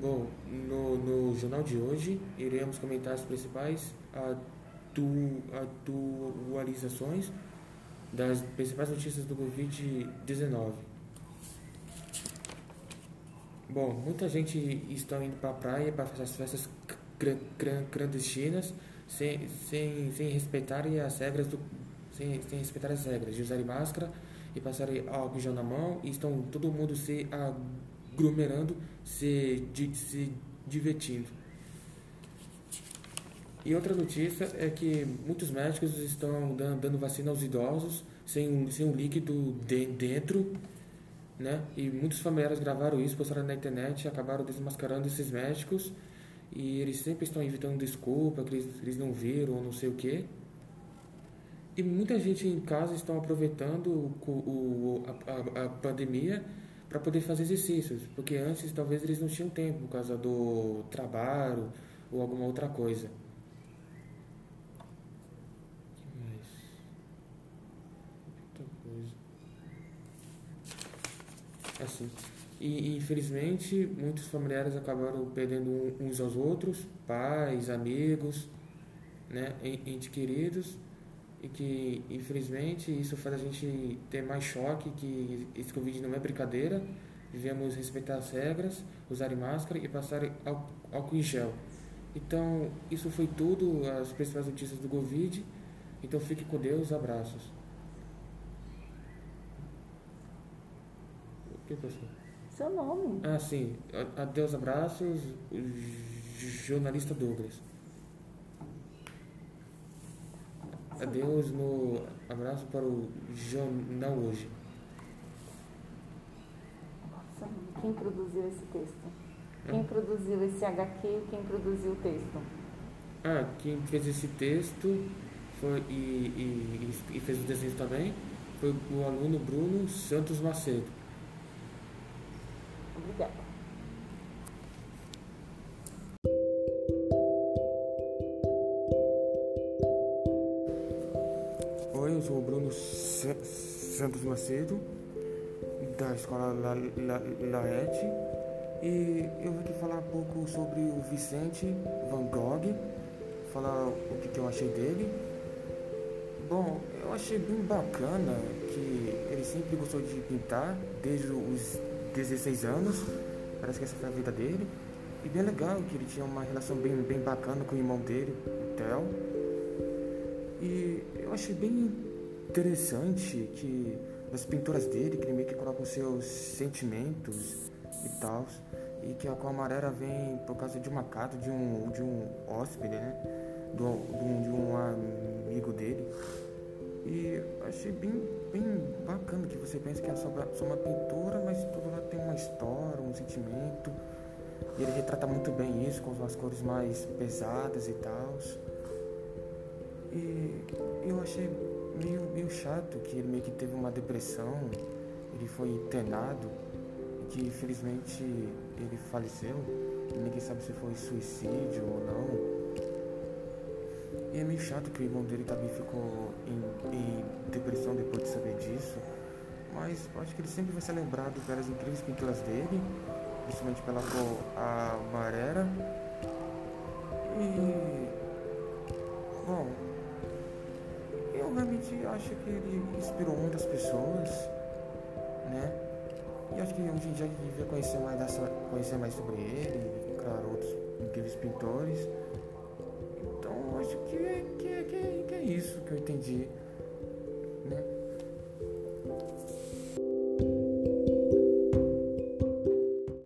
Bom, no, no jornal de hoje iremos comentar as principais atu, atualizações das principais notícias do Covid-19. Bom, muita gente está indo para a praia para fazer as festas clandestinas sem, sem, sem respeitar as regras do, sem, sem respeitar as regras de usar máscara e passar álcool gel na mão e estão todo mundo se se, se divertindo. E outra notícia é que muitos médicos estão dando vacina aos idosos sem um, sem um líquido de, dentro, né? E muitos familiares gravaram isso, postaram na internet e acabaram desmascarando esses médicos. E eles sempre estão inventando desculpa, que eles, eles não viram ou não sei o que. E muita gente em casa estão aproveitando o, o a, a, a pandemia para poder fazer exercícios, porque antes talvez eles não tinham tempo por causa do trabalho ou alguma outra coisa. Assim. E infelizmente muitos familiares acabaram perdendo uns aos outros, pais, amigos, né, entes queridos, e que infelizmente isso faz a gente ter mais choque que esse Covid não é brincadeira, devemos respeitar as regras, usar máscara e passar álcool em gel. Então, isso foi tudo, as principais notícias do Covid. Então, fique com Deus, abraços. O que, pessoal? Seu nome. Ah, sim. Adeus, abraços, jornalista Douglas. Adeus no abraço para o jornal hoje. Quem produziu esse texto? Quem produziu esse HQ e quem produziu o texto? Ah, quem fez esse texto foi e, e, e fez o desenho também foi o aluno Bruno Santos Macedo. Obrigada. Bruno Santos Macedo, da escola La, La, Laete, e eu vim aqui falar um pouco sobre o Vicente Van Gogh, falar o que, que eu achei dele. Bom, eu achei bem bacana que ele sempre gostou de pintar, desde os 16 anos, parece que essa foi a vida dele. E bem legal que ele tinha uma relação bem, bem bacana com o irmão dele, o Theo. E eu achei bem interessante que nas pinturas dele, que ele meio que coloca os seus sentimentos e tal. E que a Aquamarera vem por causa de uma carta de um, de um hóspede, né? Do, de um amigo dele. E achei bem, bem bacana que você pensa que é só, só uma pintura, mas tudo lá tem uma história, um sentimento. E ele retrata muito bem isso, com as cores mais pesadas e tal. E eu achei meio, meio chato que ele meio que teve uma depressão, ele foi internado, que infelizmente ele faleceu. Ninguém sabe se foi suicídio ou não. E é meio chato que o irmão dele também ficou em, em depressão depois de saber disso. Mas eu acho que ele sempre vai ser lembrado pelas incríveis pinturas dele, principalmente pela cor amarela. E. Bom, realmente acho que ele inspirou muitas pessoas, né? E acho que hoje em dia a gente devia conhecer mais, dessa, conhecer mais sobre ele, claro, outros incríveis pintores acho que é, que, é, que, é, que é isso que eu entendi, né?